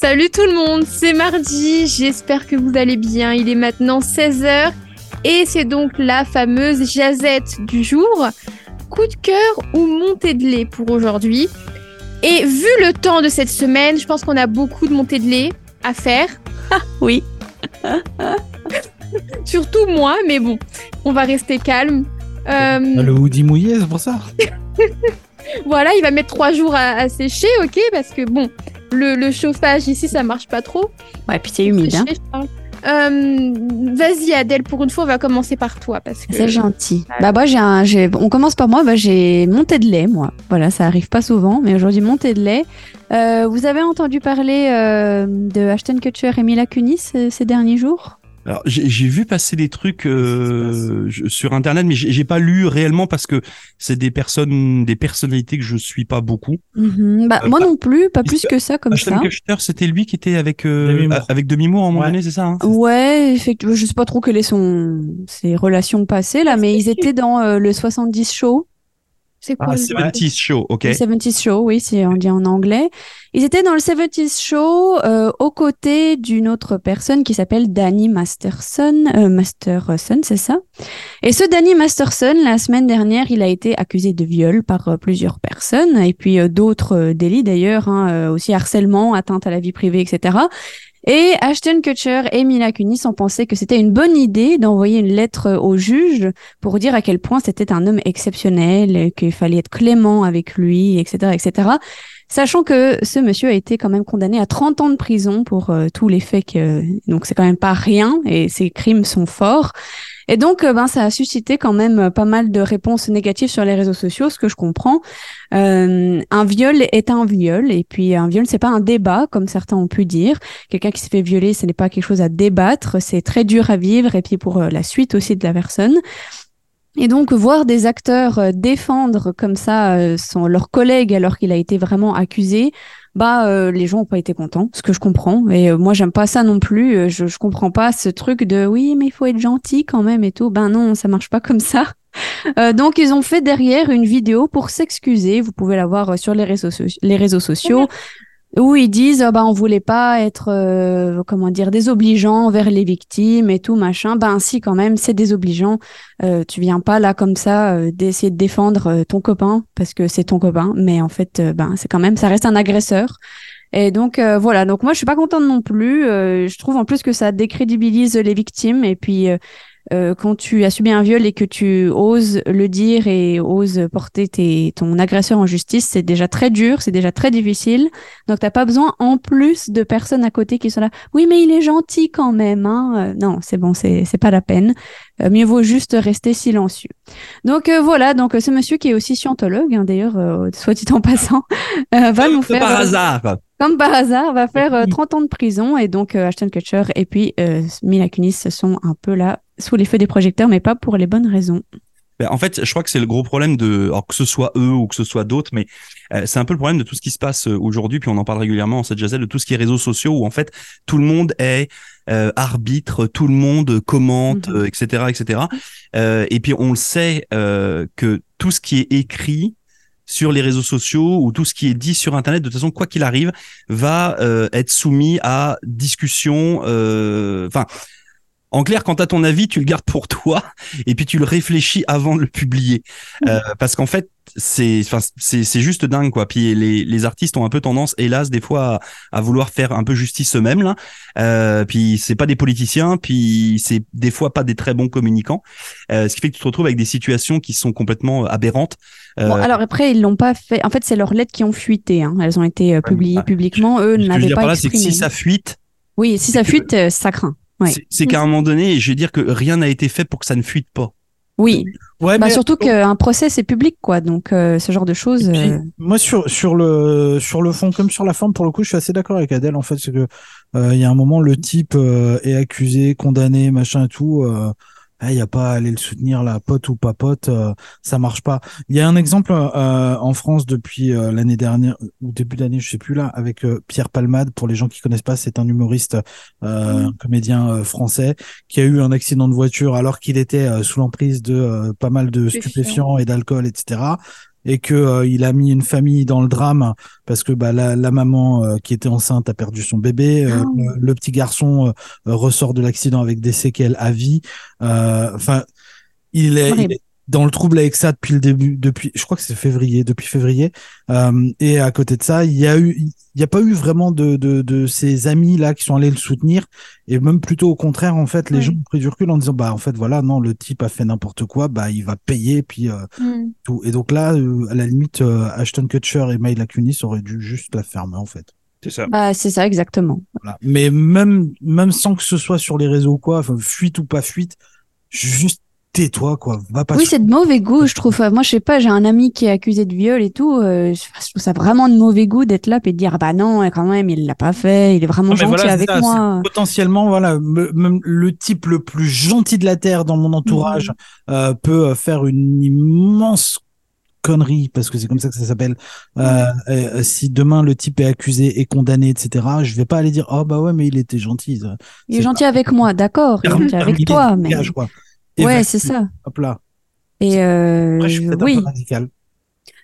Salut tout le monde, c'est mardi, j'espère que vous allez bien. Il est maintenant 16h et c'est donc la fameuse jazette du jour. Coup de cœur ou montée de lait pour aujourd'hui? Et vu le temps de cette semaine, je pense qu'on a beaucoup de montées de lait à faire. oui. Surtout moi, mais bon, on va rester calme. Euh... Le hoodie mouillé, c'est pour ça. voilà, il va mettre trois jours à, sécher, ok, parce que bon, le, chauffage ici, ça marche pas trop. Ouais, puis c'est humide. Hein. Euh, vas-y Adèle, pour une fois, on va commencer par toi parce que c'est gentil. Bah moi, j'ai un, on commence par moi. Bah, j'ai monté de lait, moi. Voilà, ça arrive pas souvent, mais aujourd'hui monté de lait. Euh, vous avez entendu parler euh, de Ashton Kutcher et Mila Kunis ces derniers jours? Alors j'ai vu passer des trucs euh, sur internet, mais j'ai pas lu réellement parce que c'est des personnes, des personnalités que je suis pas beaucoup. Mhm. bah, euh, moi non plus, pas plus que ça comme Ashton ça. c'était lui qui était avec euh, avec Demi Moore à un moment donné, c'est ça hein? Ouais, effectivement. Je sais pas trop quelles sont ses relations passées là, mais ils étaient dans le 70 show. C'est quoi ah, 70s Show, ok. Le 70s Show, oui, si on dit en anglais. Ils étaient dans le 70s Show euh, aux côtés d'une autre personne qui s'appelle Danny Masterson. Euh, Masterson, c'est ça? Et ce Danny Masterson, la semaine dernière, il a été accusé de viol par euh, plusieurs personnes, et puis euh, d'autres euh, délits d'ailleurs, hein, aussi harcèlement, atteinte à la vie privée, etc. Et Ashton Kutcher et Mila Kunis ont pensé que c'était une bonne idée d'envoyer une lettre au juge pour dire à quel point c'était un homme exceptionnel, qu'il fallait être clément avec lui, etc., etc. Sachant que ce monsieur a été quand même condamné à 30 ans de prison pour euh, tous les faits que, donc c'est quand même pas rien et ses crimes sont forts. Et donc, euh, ben, ça a suscité quand même euh, pas mal de réponses négatives sur les réseaux sociaux, ce que je comprends. Un viol est un viol, et puis un viol, c'est pas un débat, comme certains ont pu dire. Quelqu'un qui s'est fait violer, ce n'est pas quelque chose à débattre, c'est très dur à vivre, et puis pour la suite aussi de la personne. Et donc, voir des acteurs défendre comme ça son, leur collègue alors qu'il a été vraiment accusé, bah euh, les gens ont pas été contents, ce que je comprends. Et euh, moi j'aime pas ça non plus. Euh, je, je comprends pas ce truc de oui mais il faut être gentil quand même et tout. Ben non, ça marche pas comme ça. donc ils ont fait derrière une vidéo pour s'excuser. Vous pouvez la voir sur les réseaux, les réseaux sociaux où ils disent oh, bah on voulait pas être euh, comment dire désobligeant envers les victimes et tout machin. Ben si quand même c'est désobligeant. Euh, tu viens pas là comme ça euh, d'essayer de défendre euh, ton copain parce que c'est ton copain. Mais en fait ben c'est quand même ça reste un agresseur. Et donc voilà. Donc moi je suis pas contente non plus. Je trouve en plus que ça décrédibilise les victimes. Et puis euh, quand tu as subi un viol et que tu oses le dire et oses porter tes, ton agresseur en justice, c'est déjà très dur, c'est déjà très difficile. Donc t'as pas besoin en plus de personnes à côté qui sont là. Oui, mais il est gentil quand même. Hein. Euh, non, c'est bon, c'est c'est pas la peine. Euh, mieux vaut juste rester silencieux. Donc voilà, donc ce monsieur qui est aussi scientologue, hein, d'ailleurs, soit dit en passant, va nous faire. Par hasard comme par hasard, va faire 30 ans de prison et donc Ashton Kutcher et puis Mila Kunis sont un peu là sous les feux des projecteurs, mais pas pour les bonnes raisons. Ben, en fait, je crois que c'est le gros problème de, alors que ce soit eux ou que ce soit d'autres, mais euh, c'est un peu le problème de tout ce qui se passe euh, aujourd'hui, puis on en parle régulièrement en cette jazette, de tout ce qui est réseaux sociaux, où en fait tout le monde est euh, arbitre, tout le monde commente, etc., mhm. etc. et puis on le sait que tout ce qui est écrit sur les réseaux sociaux ou tout ce qui est dit sur Internet, de toute façon, quoi qu'il arrive, va être soumis à discussion. Enfin en clair, quand as ton avis, tu le gardes pour toi et puis tu le réfléchis avant de le publier. Euh, parce qu'en fait, c'est c'est juste dingue quoi. Puis les, les artistes ont un peu tendance, hélas, des fois à, vouloir faire un peu justice eux-mêmes là. Euh, puis c'est pas des politiciens, puis c'est des fois pas des très bons communicants. Euh, ce qui fait que tu te retrouves avec des situations qui sont complètement aberrantes. Euh, bon, alors après ils l'ont pas fait. En fait, c'est leurs lettres qui ont fuité. Hein. Elles ont été euh, publiées publiquement. Eux n'avaient pas là. Que si ça fuite. Oui, si ça fuite, ça craint. C'est qu'à un moment donné, je veux dire que rien n'a été fait pour que ça ne fuite pas. Oui. Ouais, bah, surtout qu'un procès c'est public quoi, donc euh, ce genre de choses. Euh, moi sur sur le sur le fond comme sur la forme pour le coup, je suis assez d'accord avec Adèle en fait, c'est que euh, il y a un moment le type est accusé, condamné, machin et tout il n'y a pas à aller le soutenir, la pote ou pas pote, euh, ça marche pas. Il y a un exemple euh, en France depuis euh, l'année dernière ou début d'année, je sais plus là, avec Pierre Palmade. Pour les gens qui connaissent pas, c'est un humoriste, un comédien français qui a eu un accident de voiture alors qu'il était sous l'emprise de pas mal de stupéfiants et d'alcool, etc. et que euh, il a mis une famille dans le drame parce que bah, la, la maman euh, qui était enceinte a perdu son bébé, euh, Ah. le, le petit garçon euh, ressort de l'accident avec des séquelles à vie. Euh, Enfin, il est, il est dans le trouble avec ça depuis le début, depuis, je crois que c'est février, depuis février. Euh, et à côté de ça, il y a eu, il n'y a pas eu vraiment de, de, de ces amis là qui sont allés le soutenir. Et même plutôt au contraire, en fait, les gens ont pris du recul en disant, bah, en fait, voilà, non, le type a fait n'importe quoi, bah, il va payer, puis euh, Mm. tout. Et donc là, euh, à la limite, euh, Ashton Kutcher et Myla Kunis auraient dû juste la fermer, en fait. C'est ça. Bah, c'est ça, exactement. Voilà. Mais même, même sans que ce soit sur les réseaux ou quoi, fuite ou pas fuite, juste tais-toi, quoi. Va pas Oui, sur- c'est de mauvais goût, je trouve. Moi, je sais pas, j'ai un ami qui est accusé de viol et tout. euh, je trouve ça vraiment de mauvais goût d'être là et de dire, ah bah non, quand même, il l'a pas fait, il est vraiment Non, gentil voilà, avec ça, moi. Potentiellement, voilà, me- même le type le plus gentil de la terre dans mon entourage euh, peut euh, faire une immense connerie parce que c'est comme ça que ça s'appelle. Euh, euh, si demain le type est accusé et condamné, etc., je vais pas aller dire oh bah ouais mais il était gentil. ça. Il est gentil avec moi, d'accord, il est gentil avec toi, mais quoi. Ouais, c'est ça. Hop là. Et euh, Après, je suis peut-être un oui, peu radical.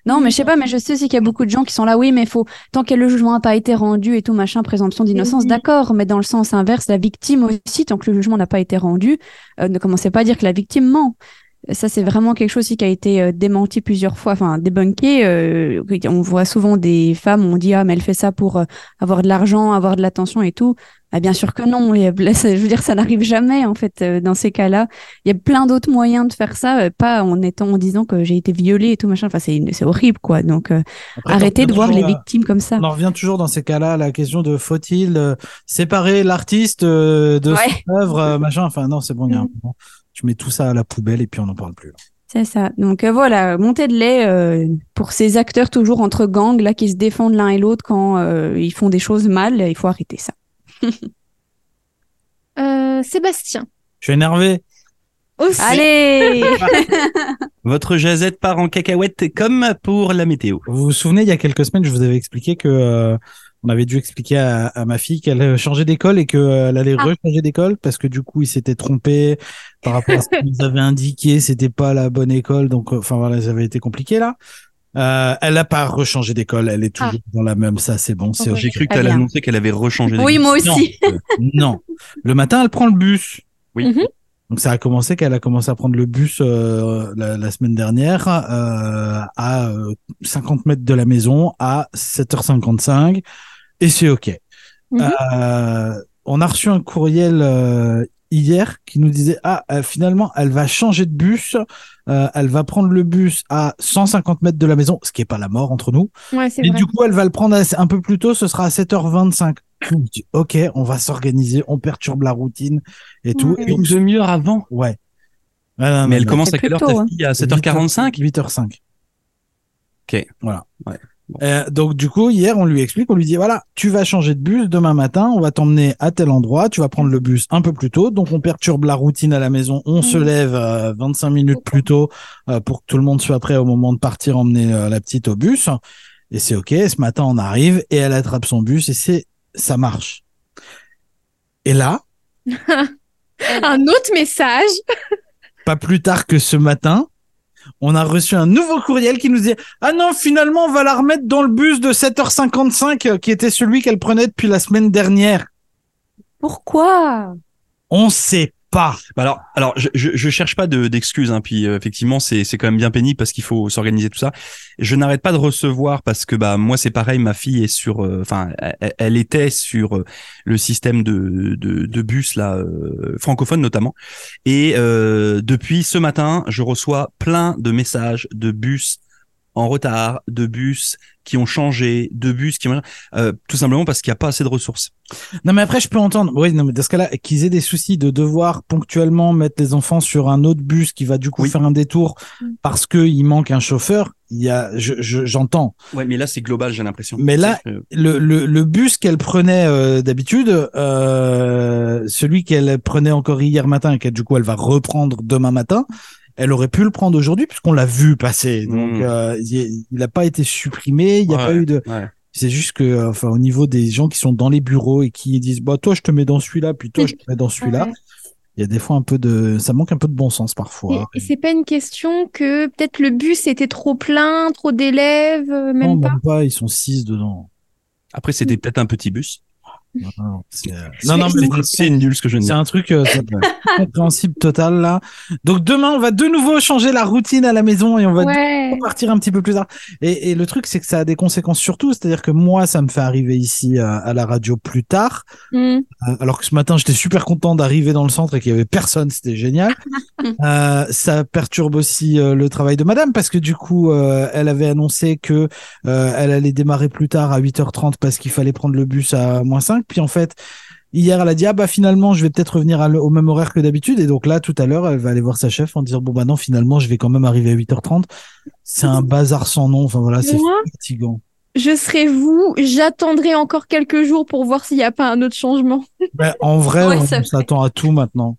non, mais je sais pas, mais je sais aussi qu'il y a beaucoup de gens qui sont là, oui, mais faut tant que le jugement n'a pas été rendu et tout machin, présomption d'innocence, d'accord, mais dans le sens inverse, la victime aussi, tant que le jugement n'a pas été rendu, euh, ne commencez pas à dire que la victime ment. Ça, c'est vraiment quelque chose aussi qui a été euh, démenti plusieurs fois, enfin débunké. euh, on voit souvent des femmes, on dit ah mais elle fait ça pour euh, avoir de l'argent, avoir de l'attention et tout. Ah, bien sûr que non. Et, je veux dire, ça n'arrive jamais en fait dans ces cas-là. Il y a plein d'autres moyens de faire ça, pas en étant en disant que j'ai été violée et tout machin. Enfin, c'est c'est horrible quoi. Donc euh, Après, arrêtez de voir les victimes comme ça. On en revient toujours dans ces cas-là à la question de faut-il euh, séparer l'artiste euh, de Ouais. son œuvre, machin. Enfin non, c'est bon, il y a un Mm. moment. Tu mets tout ça à la poubelle et puis on n'en parle plus. C'est ça. Donc euh, voilà, montée de lait euh, pour ces acteurs toujours entre gangs là qui se défendent l'un et l'autre quand euh, ils font des choses mal. Il faut arrêter ça. Euh, Sébastien. Je suis énervé. Aussi. Allez. Votre jazette part en cacahuète comme pour la météo. Vous vous souvenez, il y a quelques semaines, je vous avais expliqué que euh, on avait dû expliquer à, à ma fille qu'elle euh, changeait d'école et qu'elle allait Ah. rechanger d'école parce que du coup, il s'était trompé par rapport à ce qu'ils nous avaient indiqué. C'était pas la bonne école, donc euh, enfin voilà, ça avait été compliqué là. Euh, elle a pas rechangé d'école, elle est toujours dans la même. Ça, c'est bon, c'est. J'ai cru que tu allais annoncer qu'elle avait rechangé oui, d'église. moi aussi. non. Le matin, elle prend le bus. Oui. Mhm. Donc ça a commencé qu'elle a commencé à prendre le bus euh, la, la semaine dernière euh, à euh, 50 mètres de la maison à 7h55 et c'est ok. Mhm. Euh, on a reçu un courriel euh, hier qui nous disait ah euh, finalement elle va changer de bus, euh, elle va prendre le bus à 150 mètres de la maison, ce qui est pas la mort entre nous. Ouais, Et vrai. du coup, elle va le prendre un peu plus tôt, ce sera à 7h25. On me dit, ok, on va s'organiser, on perturbe la routine et tout. Ouais. Et Une demi-heure avant. ouais. Non, Mais non, elle non. commence à quelle heure tôt, ta hein. À 7h45 8h05. Ok. Voilà. Ouais. Euh, donc du coup, hier, on lui explique, on lui dit, voilà, tu vas changer de bus demain matin, on va t'emmener à tel endroit, tu vas prendre le bus un peu plus tôt, donc on perturbe la routine à la maison, on se Mhm. lève euh, 25 minutes plus tôt euh, pour que tout le monde soit prêt au moment de partir emmener euh, la petite au bus. Et c'est ok, ce matin on arrive et elle attrape son bus et c'est ça marche. Et là, Un autre message. pas plus tard que ce matin, on a reçu un nouveau courriel qui nous dit Ah non, finalement, on va la remettre dans le bus de 7h55 euh, qui était celui qu'elle prenait depuis la semaine dernière. Pourquoi? On sait Bah alors, alors, je, je, je cherche pas de d'excuses, hein, puis euh, effectivement, c'est c'est quand même bien pénible parce qu'il faut s'organiser tout ça. Je n'arrête pas de recevoir parce que bah moi c'est pareil, ma fille est sur, euh, enfin, elle, était sur euh, le système de de, de bus là euh, francophone notamment, et depuis ce matin, je reçois plein de messages de bus en retard, de bus qui ont changé, de bus qui ont euh, tout simplement parce qu'il n'y a pas assez de ressources. Non, mais après, je peux entendre. Oui, non, mais dans ce cas-là, qu'ils aient des soucis de devoir ponctuellement mettre les enfants sur un autre bus qui va du coup Oui. faire un détour Mm. parce que il manque un chauffeur. Il y a, je, je- j'entends. Ouais, mais là c'est global, j'ai l'impression. Mais là, le, le, le bus qu'elle prenait euh, d'habitude, euh, celui qu'elle prenait encore hier matin et que du coup elle va reprendre demain matin, elle aurait pu le prendre aujourd'hui puisqu'on l'a vu passer. Donc Mm. euh, il n'a pas été supprimé, il n'y a Ouais, pas eu de. ouais. C'est juste que, euh, enfin, au niveau des gens qui sont dans les bureaux et qui disent, bah toi je te mets dans celui-là, puis toi je te mets dans celui-là. Ouais. il y a des fois un peu de, ça manque un peu de bon sens parfois. Et, et c'est pas une question que peut-être le bus était trop plein, trop d'élèves, euh, même non, pas? même pas, ils sont six dedans. Après, c'était peut-être un petit bus. Non, non, c'est, euh, non, non, mais c'est nul ce que je de C'est un truc euh, compréhensible total là. Donc demain, on va de nouveau changer la routine à la maison et on va Ouais. partir un petit peu plus tard. Et, et le truc, c'est que ça a des conséquences surtout. C'est-à-dire que moi, ça me fait arriver ici euh, à la radio plus tard. Mm. Euh, alors que ce matin, j'étais super content d'arriver dans le centre et qu'il y avait personne. C'était génial. Euh, ça perturbe aussi euh, le travail de madame parce que du coup, euh, elle avait annoncé que euh, elle allait démarrer plus tard à 8h30 parce qu'il fallait prendre le bus à moins 5. Puis en fait, hier, elle a dit, ah bah finalement, je vais peut-être revenir à au même horaire que d'habitude. Et donc là, tout à l'heure, elle va aller voir sa chef en dire, bon bah non, finalement, je vais quand même arriver à 8h30. C'est un bazar sans nom. Enfin voilà, c'est fatigant. je serai vous, j'attendrai encore quelques jours pour voir s'il n'y a pas un autre changement. Ben, en vrai, Ouais, on s'attend à tout maintenant.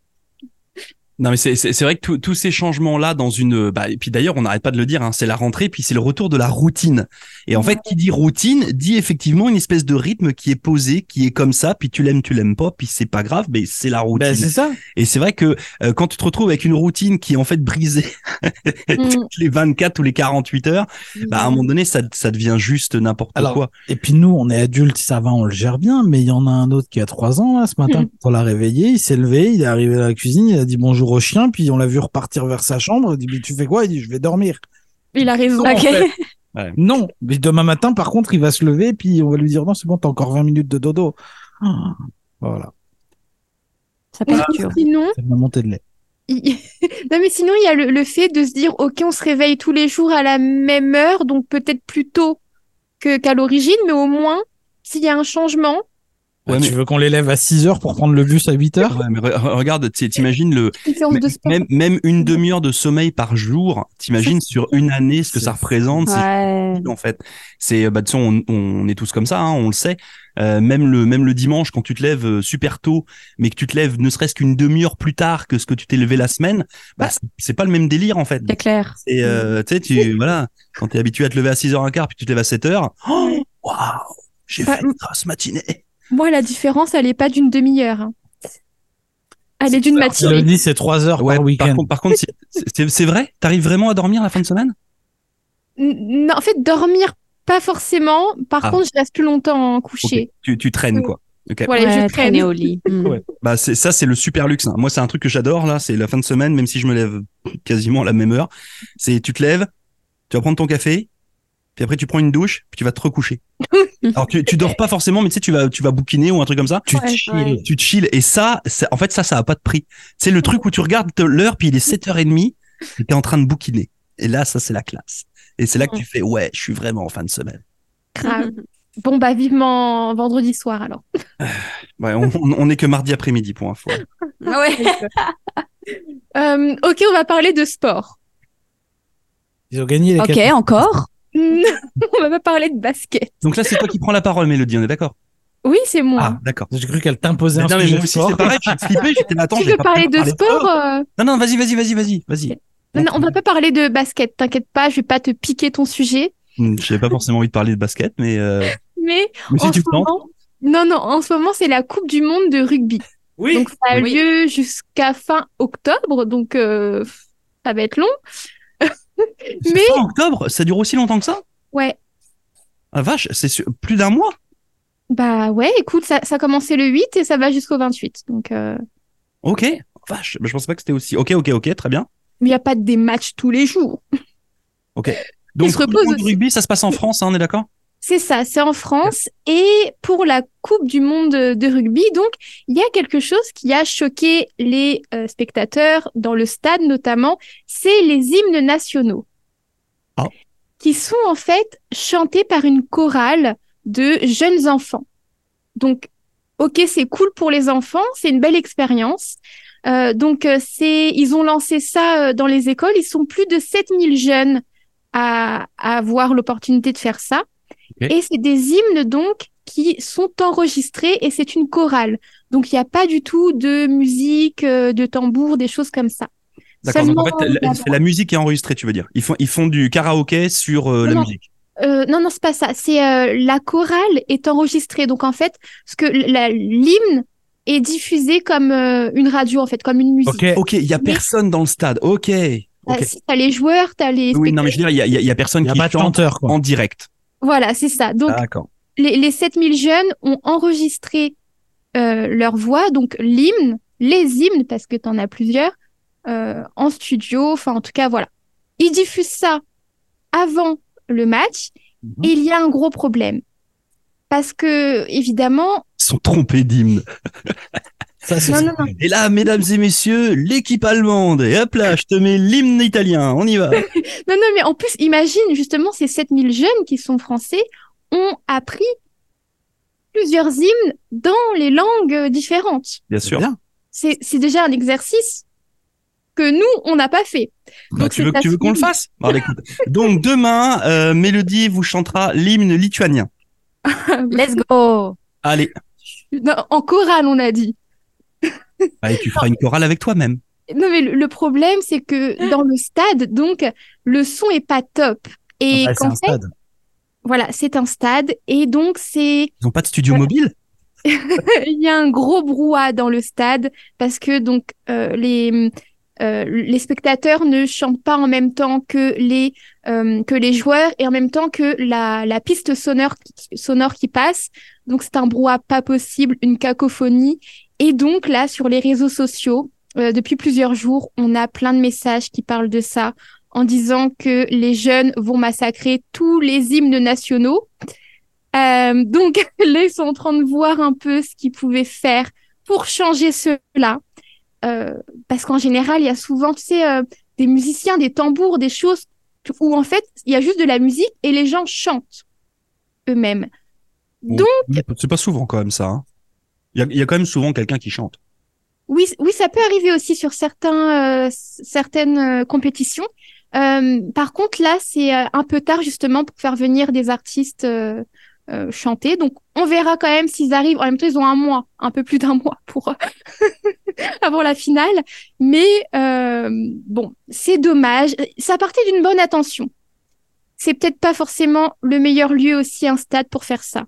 Non mais c'est vrai que tous- tous ces changements là dans une bah et puis d'ailleurs on n'arrête pas de le dire hein, c'est la rentrée puis c'est le retour de la routine. Et en fait qui dit routine dit effectivement une espèce de rythme qui est posé qui est comme ça puis tu l'aimes tu l'aimes pas puis c'est pas grave mais c'est la routine. Ben, c'est ça. et c'est vrai que euh, quand tu te retrouves avec une routine qui est en fait brisée Mm. toutes les 24 ou les 48 heures bah à un moment donné ça ça devient juste n'importe quoi. Et puis nous, on est adultes, ça va, on le gère bien, mais il y en a un autre qui a trois ans, là, ce matin, quand on l'a réveillé, il s'est levé, il est arrivé à la cuisine, il a dit bonjour au chien, puis on l'a vu repartir vers sa chambre, il dit, mais tu fais quoi? Il dit, je vais dormir. Il a raison. Non, en mais demain matin, par contre, il va se lever, puis on va lui dire, non, c'est bon, t'as encore 20 minutes de dodo. Ah, Voilà, Ça Mais perturbe. Sinon, c'est ma montée de lait. il- non mais sinon il y a le, le fait de se dire ok on se réveille tous les jours à la même heure donc peut-être plus tôt que qu'à l'origine mais au moins s'il y a un changement Ouais, Ah, mais- Tu veux qu'on les lève à 6 heures pour prendre le bus à 8 heures? Ouais, mais re- re- regarde t'imagines le Même, même une demi-heure de sommeil par jour, t'imagines sur une année ce que ça représente, c'est Ouais. en fait. C'est, bah, de toute façon, on, on est tous comme ça, hein, on le sait. Euh, même le, même le dimanche, quand tu te lèves euh, super tôt, mais que tu te lèves ne serait-ce qu'une demi-heure plus tard que ce que tu t'es levé la semaine, bah, c'est- pas le même délire, en fait. C'est clair. Et, euh, tu sais, tu, voilà, quand t'es habitué à te lever à 6h15 puis tu te lèves à 7h, oh, waouh, j'ai Bah, fait une grosse matinée. Moi la différence elle est pas d'une demi-heure hein. elle est d'une Je le matinée dis, c'est 3 heures Ouais, par par week-end. contre, par contre, c'est- vrai? T'arrives vraiment à dormir la fin de semaine? N- non en fait dormir pas forcément par Ah. contre je reste plus longtemps couché Tu, tu traînes, quoi. Ok. voilà Ouais, je traîne au lit. Mm. Ouais. Bah c'est ça c'est le super luxe. hein. Moi c'est un truc que j'adore là, c'est la fin de semaine même si je me lève quasiment à la même heure. C'est tu te lèves, tu vas prendre ton café, puis après tu prends une douche, puis tu vas te recoucher. Alors tu, tu dors pas forcément mais tu sais tu vas tu vas bouquiner ou un truc comme ça. Tu Ouais, chill. ouais. Tu te chill et ça c'est- en fait ça ça a pas de prix. C'est le truc où tu regardes l'heure puis il est 7h30 et tu es en train de bouquiner. Et là ça c'est la classe. Et c'est là que tu fais ouais, je suis vraiment en fin de semaine. grave bon bah vivement vendredi soir alors Ouais, on, on, on est que mardi après-midi pour info. Ouais. Euh, ok on va parler de sport Ils ont gagné les Ok, quatre- encore on va pas parler de basket Donc là c'est toi qui prends la parole Mélodie, on est d'accord? Oui c'est moi Ah, d'accord. J'ai cru qu'elle t'imposait un Non, mais sujet moi de aussi, sport. c'est pareil, j'ai flippé, j'étais là, attends, tu veux parler de sport euh, Non, non, vas-y, vas-y, vas-y, vas-y, vas-y. Non, non, on va pas parler de basket, t'inquiète pas, je vais pas te piquer ton sujet. Hmm, J'avais pas forcément envie de parler de basket, mais, euh, Mais mais si en tu ce moment, non, non, en ce moment, c'est la Coupe du Monde de rugby. Oui. Donc, ça a Oui. lieu jusqu'à fin octobre, donc euh, ça va être long. Mais- fin octobre, ça dure aussi longtemps que ça? Ouais, Ah vache, c'est plus d'un mois? Bah ouais, écoute, ça, ça a commencé le 8 et ça va jusqu'au 28. Donc, euh, Ok, vache, je pensais pas que c'était aussi. Ok, ok, ok, très bien. mais il n'y a pas des matchs tous les jours. Donc, se le repose rugby, ça se passe en France, hein, on est d'accord? C'est ça, c'est en France. Et pour la Coupe du Monde de rugby, donc, il y a quelque chose qui a choqué les euh, spectateurs dans le stade notamment, c'est les hymnes nationaux. Ah. Qui sont en fait chantés par une chorale de jeunes enfants. Donc, ok, c'est cool pour les enfants, c'est une belle expérience. Euh, donc, euh, c'est, ils ont lancé ça dans les écoles. Ils sont plus de 7000 jeunes à, à avoir l'opportunité de faire ça. Et c'est des hymnes donc qui sont enregistrés et c'est une chorale. Donc il n'y a pas du tout de musique, euh, de tambour, des choses comme ça. D'accord, donc en Seulement fait, la, la c'est la musique est enregistrée, tu veux dire. Ils font, ils font du karaoké sur euh, la Non, musique. Euh, non, non, c'est pas ça. C'est euh, la chorale est enregistrée. Donc en fait, ce que la- l'hymne est diffusée comme euh, une radio, en fait, comme une musique. Ok. Ok, il y a Mais- personne dans le stade. Ok. Bah, Ok. si t'as les joueurs, t'as les Oui, non, mais je veux dire, il y a, y y personne a qui pas de chante chanteur, quoi. en direct. Voilà, c'est ça. Donc, les, les 7000 jeunes ont enregistré euh, leur voix, donc l'hymne, les hymnes, parce que tu en as plusieurs, euh, en studio, enfin en tout cas, voilà. Ils diffusent ça avant le match, Mhm. et il y a un gros problème. Parce que, évidemment, Ils sont trompés d'hymne. Ça, c'est non, non, non, Et là, mesdames et messieurs, l'équipe allemande. Et hop là, je te mets l'hymne italien. On y va. non, non, mais en plus, imagine justement ces 7000 jeunes qui sont français ont appris plusieurs hymnes dans les langues différentes. Bien sûr. C'est c'est déjà un exercice que nous, on n'a pas fait. Bah, Donc, tu veux, tu veux qu'on le fasse? Bon, bah, écoute. Donc demain, euh, Mélodie vous chantera l'hymne lituanien. Let's go. Allez. Non, en chorale, on a dit. Bah, et tu feras une chorale avec toi-même. Non, mais le, problème, c'est que dans le stade, donc, le son est pas top. Et Ah, c'est qu'en un fait, stade. voilà, c'est un stade. Et donc, c'est, Ils n'ont pas de studio mobile? Il y a un gros brouhaha dans le stade parce que, donc, euh, les, euh, les spectateurs ne chantent pas en même temps que les, euh, que les joueurs et en même temps que la, la piste sonore, qui- sonore qui passe. Donc, c'est un brouhaha pas possible, une cacophonie. Et donc, là, sur les réseaux sociaux, euh, depuis plusieurs jours, on a plein de messages qui parlent de ça en disant que les jeunes vont massacrer tous les hymnes nationaux. Euh, donc, là, ils sont en train de voir un peu ce qu'ils pouvaient faire pour changer cela. Euh, parce qu'en général, il y a souvent, tu sais, euh, des musiciens, des tambours, des choses où en fait, il y a juste de la musique et les gens chantent eux-mêmes. Bon, Donc, C'est pas souvent quand même ça. hein. Il y, y a quand même souvent quelqu'un qui chante. oui, oui, ça peut arriver aussi sur certains, euh, certaines euh, compétitions. Euh, par contre, là, c'est euh, un peu tard justement pour faire venir des artistes euh, euh, chanter. Donc, on verra quand même s'ils arrivent. En même temps, ils ont un mois, un peu plus d'un mois pour avant la finale. Mais bon, c'est dommage. Ça partait d'une bonne intention. C'est peut-être pas forcément le meilleur lieu aussi un stade pour faire ça.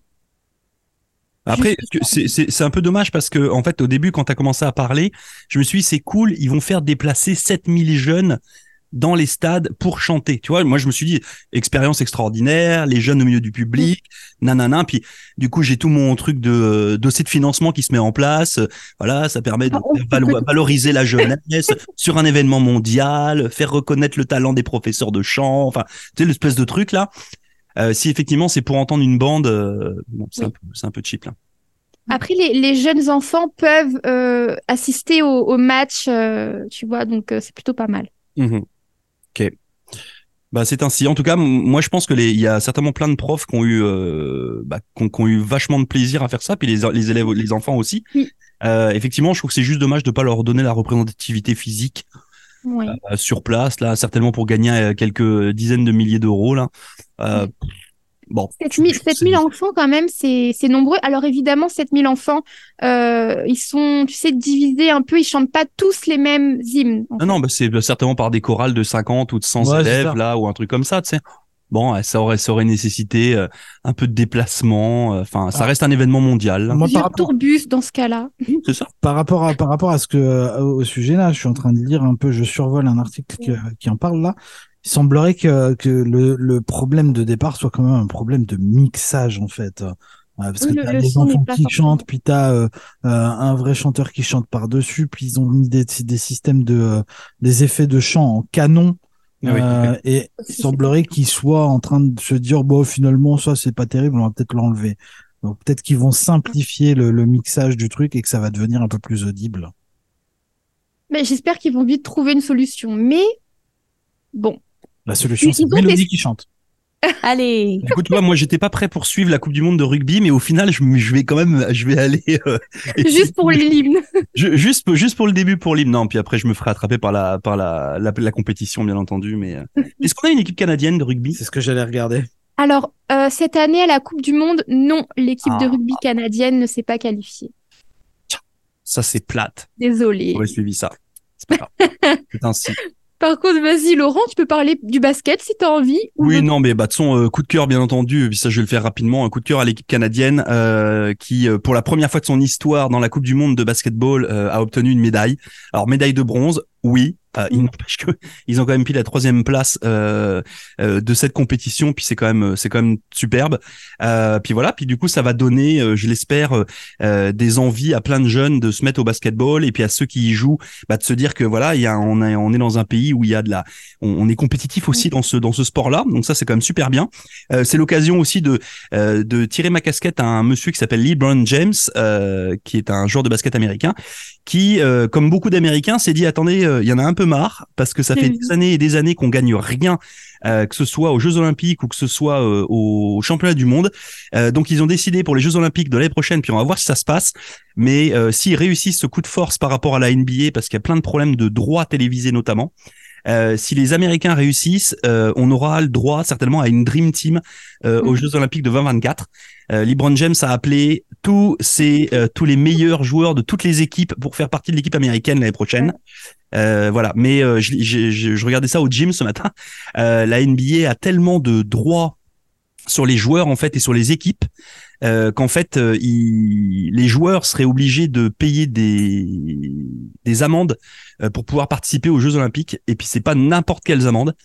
Après, c'est un peu dommage parce que, en fait, au début, quand tu as commencé à parler, je me suis dit, c'est cool, ils vont faire déplacer 7000 jeunes dans les stades pour chanter. Tu vois, moi, je me suis dit, expérience extraordinaire, les jeunes au milieu du public, nanana. Puis, du coup, j'ai tout mon truc de dossier de financement qui se met en place. Voilà, ça permet de Ah, valoriser la jeunesse sur un événement mondial, faire reconnaître le talent des professeurs de chant. Enfin, tu sais, l'espèce de truc là. Euh, si effectivement c'est pour entendre une bande, euh, bon, c'est Oui. un, peu- c'est un peu cheap là. Après, les, les jeunes enfants peuvent euh, assister au, au match, euh, tu vois, donc euh, c'est plutôt pas mal. Mhm. Ok. Bah c'est ainsi. En tout cas, moi je pense que les, il y a certainement plein de profs qui ont eu, euh, bah, qui ont, qui ont eu vachement de plaisir à faire ça, puis les, les élèves, les enfants aussi. Oui. Euh, effectivement, je trouve que c'est juste dommage de pas leur donner la représentativité physique Oui. euh, sur place, là, certainement pour gagner quelques dizaines de milliers d'euros là. Euh, Bon. 7000 je- je- 7000 enfants, quand même, c'est c'est nombreux. Alors évidemment, 7000 enfants, euh, ils sont, tu sais, divisés un peu, ils chantent pas tous les mêmes hymnes. Non, non, bah, c'est certainement par des chorales de 50 ou de 100 Ouais, élèves, là, ou un truc comme ça, tu sais. Bon, ça aurait, ça aurait nécessité euh, un peu de déplacement. euh, Enfin, ça Ah. reste un événement mondial. là. Moi, par rapport, tourbus dans ce cas-là. C'est ça. par rapport à par rapport à ce que euh, au sujet là, je suis en train de lire un peu, je survole un article qui, qui en parle là. Il semblerait que que le, le problème de départ soit quand même un problème de mixage en fait. Euh, parce Oui, que t'as n'est enfants qui chantent, puis t'as euh, euh, un vrai chanteur qui chante par dessus, puis ils ont mis des, des systèmes de euh, des effets de chant en canon. Ah oui, Euh, Et il semblerait qu'ils soient en train de se dire bon finalement ça c'est pas terrible, on va peut-être l'enlever. Donc peut-être qu'ils vont simplifier le, le mixage du truc et que ça va devenir un peu plus audible. Mais j'espère qu'ils vont vite trouver une solution. Mais bon, La solution c'est Mélodie qui chante. Allez. Écoute, tu vois, moi, j'étais pas prêt pour suivre la Coupe du Monde de rugby, mais au final, je, vais quand même, je vais aller. euh, juste pour l'hymne. Juste, juste pour le début, pour l'hymne. Non, puis après, je me ferai attraper par la, par la, la, la compétition, bien entendu. Mais euh, est-ce qu'on a une équipe canadienne de rugby? C'est ce que j'allais regarder. Alors, euh, cette année à la Coupe du Monde, non, l'équipe de Ah. rugby canadienne ne s'est pas qualifiée. Ça, c'est plate. Désolée. J'aurais suivi ça. C'est pas grave. C'est ainsi. Par contre, vas-y, Laurent, tu peux parler du basket si tu as envie. Oui, non, mais bah, de son euh, coup de cœur, bien entendu, puis ça, je vais le faire rapidement. Un coup de cœur à l'équipe canadienne euh, qui, euh, pour la première fois de son histoire dans la Coupe du Monde de basketball, a obtenu une médaille. Alors, médaille de bronze, oui, euh, il n'empêche que ils ont quand même pris la troisième place euh, euh, de cette compétition, puis c'est quand même c'est quand même superbe. Euh, puis voilà, puis du coup ça va donner, euh, je l'espère, euh, des envies à plein de jeunes de se mettre au basketball et puis à ceux qui y jouent, bah, de se dire que voilà, il y a on est on est dans un pays où il y a de la, on, est compétitif aussi dans ce dans ce sport-là, donc ça c'est quand même super bien. c'est l'occasion aussi de de tirer ma casquette à un monsieur qui s'appelle LeBron James, qui est un joueur de basket américain, qui comme beaucoup d'Américains s'est dit attendez, il y en a un peu marre parce que ça fait des années et des années qu'on gagne rien, euh, que ce soit aux Jeux Olympiques ou que ce soit euh, au championnat du monde. Euh, donc ils ont décidé pour les Jeux Olympiques de l'année prochaine, puis on va voir si ça se passe. Mais s'ils réussissent ce coup de force par rapport à la NBA, parce qu'il y a plein de problèmes de droits télévisés notamment. Si les Américains réussissent, on aura le droit certainement à une Dream Team aux mm. Jeux Olympiques de 2024. LeBron James a appelé tous ces tous les meilleurs joueurs de toutes les équipes pour faire partie de l'équipe américaine l'année prochaine. Euh, voilà, mais euh, je, je, je, regardais ça au gym ce matin. Euh, la NBA a tellement de droits sur les joueurs en fait et sur les équipes euh, qu'en fait euh, les joueurs seraient obligés de payer des, des amendes pour pouvoir participer aux Jeux Olympiques. Et puis c'est pas n'importe quelles amendes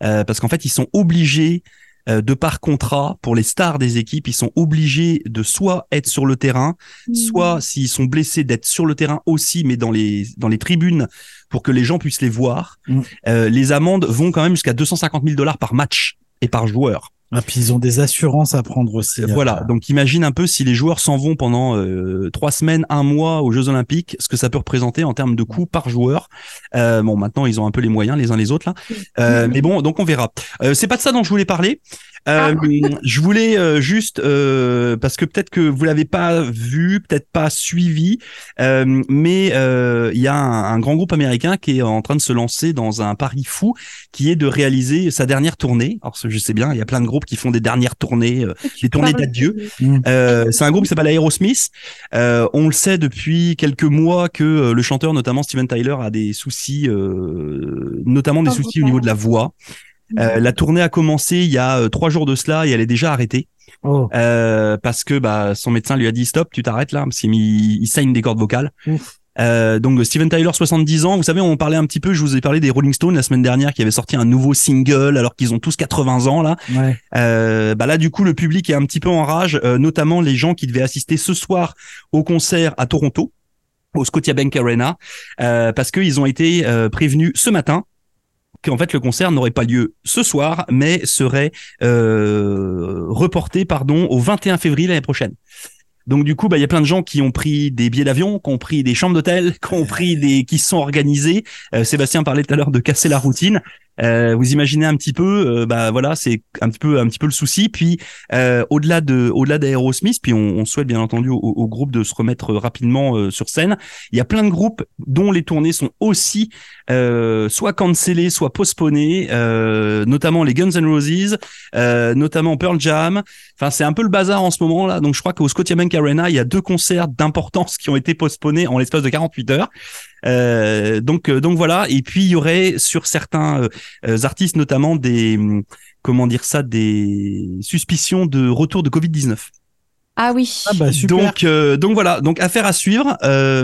parce qu'en fait ils sont obligés euh, de par contrat, pour les stars des équipes, ils sont obligés de soit être sur le terrain, mmh. soit s'ils sont blessés d'être sur le terrain aussi, mais dans les dans les tribunes pour que les gens puissent les voir. Mmh. Euh, les amendes vont quand même jusqu'à 250 000 dollars par match et par joueur. Ah, puis ils ont des assurances à prendre aussi. Euh, voilà, donc imagine un peu si les joueurs s'en vont pendant euh, trois semaines, un mois aux Jeux Olympiques, ce que ça peut représenter en termes de coûts par joueur. Euh, bon, maintenant ils ont un peu les moyens les uns les autres là, euh, mais bon, donc on verra. Euh, c'est pas de ça dont je voulais parler. Euh, ah. Je voulais euh, juste euh, parce que peut-être que vous l'avez pas vu, peut-être pas suivi, mais il y a un, un, grand groupe américain qui est en train de se lancer dans un pari fou, qui est de réaliser sa dernière tournée. Alors je sais bien, il y a plein de groupes qui font des dernières tournées, des tournées d'adieu. Mmh. c'est un groupe qui s'appelle Aerosmith. on le sait depuis quelques mois que le chanteur, notamment Steven Tyler, a des soucis, notamment des soucis au niveau de la voix. Euh, la tournée a commencé il y a euh, trois jours de cela et elle est déjà arrêtée. Oh. Euh, parce que bah, son médecin lui a dit stop, tu t'arrêtes là, parce qu'il il saigne des cordes vocales. Euh, donc Steven Tyler 70 ans, vous savez on parlait un petit peu, je vous ai parlé des Rolling Stones la semaine dernière qui avaient sorti un nouveau single alors qu'ils ont tous 80 ans là. Ouais. Euh, bah là du coup le public est un petit peu en rage, euh, notamment les gens qui devaient assister ce soir au concert à Toronto au Scotiabank Arena parce qu'ils ont été prévenus ce matin qu'en fait le concert n'aurait pas lieu ce soir, mais serait euh, reporté pardon au 21 février l'année prochaine. Donc du coup, bah il y a plein de gens qui ont pris des billets d'avion, qui ont pris des chambres d'hôtel, qui ont pris des, qui se sont organisés. Euh, Sébastien parlait tout à l'heure de casser la routine. Euh, vous imaginez un petit peu, euh, bah voilà, c'est un petit peu un petit peu le souci. Puis euh, au-delà de au-delà d'Aerosmith, puis on, on, souhaite bien entendu au, au, groupe de se remettre rapidement euh, sur scène. Il y a plein de groupes dont les tournées sont aussi soit cancellées, soit postponées, notamment les Guns N' Roses, notamment Pearl Jam. Enfin, c'est un peu le bazar en ce moment là. Donc je crois qu'au Scotiabank Arena, il y a deux concerts d'importance qui ont été postponés en l'espace de 48 heures. Euh, donc, euh, donc voilà. Et puis il y aurait sur certains euh, artistes, notamment des, hum, comment dire ça, des suspicions de retour de Covid 19. Ah oui. Ah bah, donc donc voilà, donc affaire à suivre.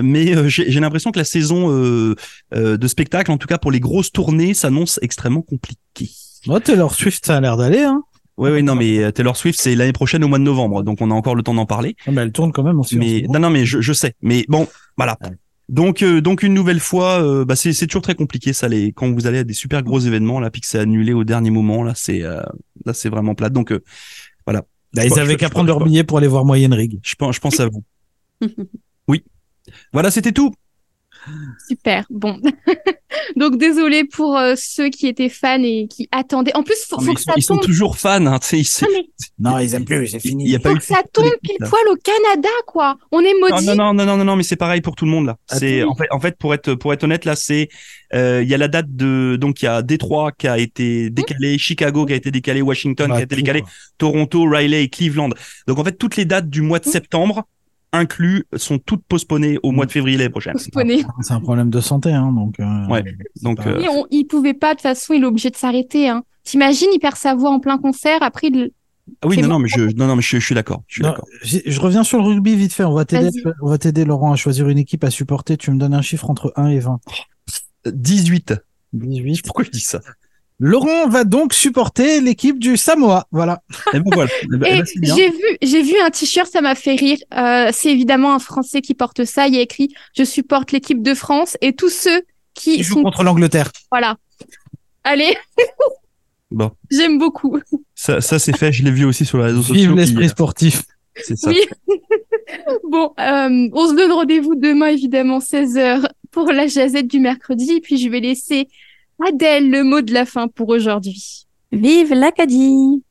mais j'ai l'impression que la saison de spectacle, en tout cas pour les grosses tournées, s'annonce extrêmement compliquée. Oh, Taylor Swift, ça a l'air d'aller, hein. Oui, oui, non, mais Taylor Swift, c'est l'année prochaine au mois de novembre, donc on a encore le temps d'en parler. Ah, mais elle tourne quand même aussi. Mais non, non, mais je, je sais. Mais bon, voilà. Donc, euh, donc une nouvelle fois, euh, bah c'est, c'est toujours très compliqué ça. Les quand vous allez à des super gros événements là, puis que c'est annulé au dernier moment là, c'est euh, là c'est vraiment plate. Donc voilà. Bah, ils avaient qu'à prendre leur billet pour aller voir Moyenne Rig. Je pense, je pense à vous. oui. Voilà, c'était tout. Super. Bon. Donc désolé pour euh, ceux qui étaient fans et qui attendaient. En plus, faut, faut que ça ils tombe. sont toujours fans. Hein, tu sais, non, ils aiment plus. C'est fini. Il y a faut pas que eu ça tombe pile poil au Canada, quoi. On est maudits. Non, non, non, non, non, non, mais c'est pareil pour tout le monde là. C'est en fait, en fait, pour être pour être honnête là, c'est euh, il y a la date de donc il y a Détroit qui a été décalé, Chicago qui a été décalé, Washington qui a été décalé, Toronto, Riley, Cleveland. Donc en fait, toutes les dates du mois de septembre inclus sont toutes postponées au mois de février l'année prochaine. Postponé. C'est un problème de santé, hein, donc. euh, Ouais, donc, pas- euh, on- il pouvait pas, de toute façon, il est obligé de s'arrêter. Hein. T'imagines, il perd sa voix en plein concert, après il... Ah oui, non, bon. non, mais je, non, non, mais je, je suis d'accord. Je suis Non, d'accord. j'ai- je reviens sur le rugby vite fait. On va t'aider, on va t'aider, Laurent, à choisir une équipe à supporter. Tu me donnes un chiffre entre 1 et 20. 18. 18. Pourquoi je dis ça? Laurent va donc supporter l'équipe du Samoa. Voilà. Eh ben voilà. Eh ben, eh Et ben, bien. j'ai vu, j'ai vu un t-shirt, ça m'a fait rire. Euh, c'est évidemment un Français qui porte ça. Il y a écrit "Je supporte l'équipe de France" et tous ceux qui joue sont contre l'Angleterre. voilà. Allez, Bon, j'aime beaucoup. ça, ça c'est fait. Je l'ai vu aussi sur les réseaux sociaux. Vive l'esprit sportif. C'est ça. Oui. Bon, euh, on se donne rendez-vous demain, évidemment, 16h pour la jazette du mercredi. Et puis, je vais laisser Adèle le mot de la fin pour aujourd'hui. Vive l'Acadie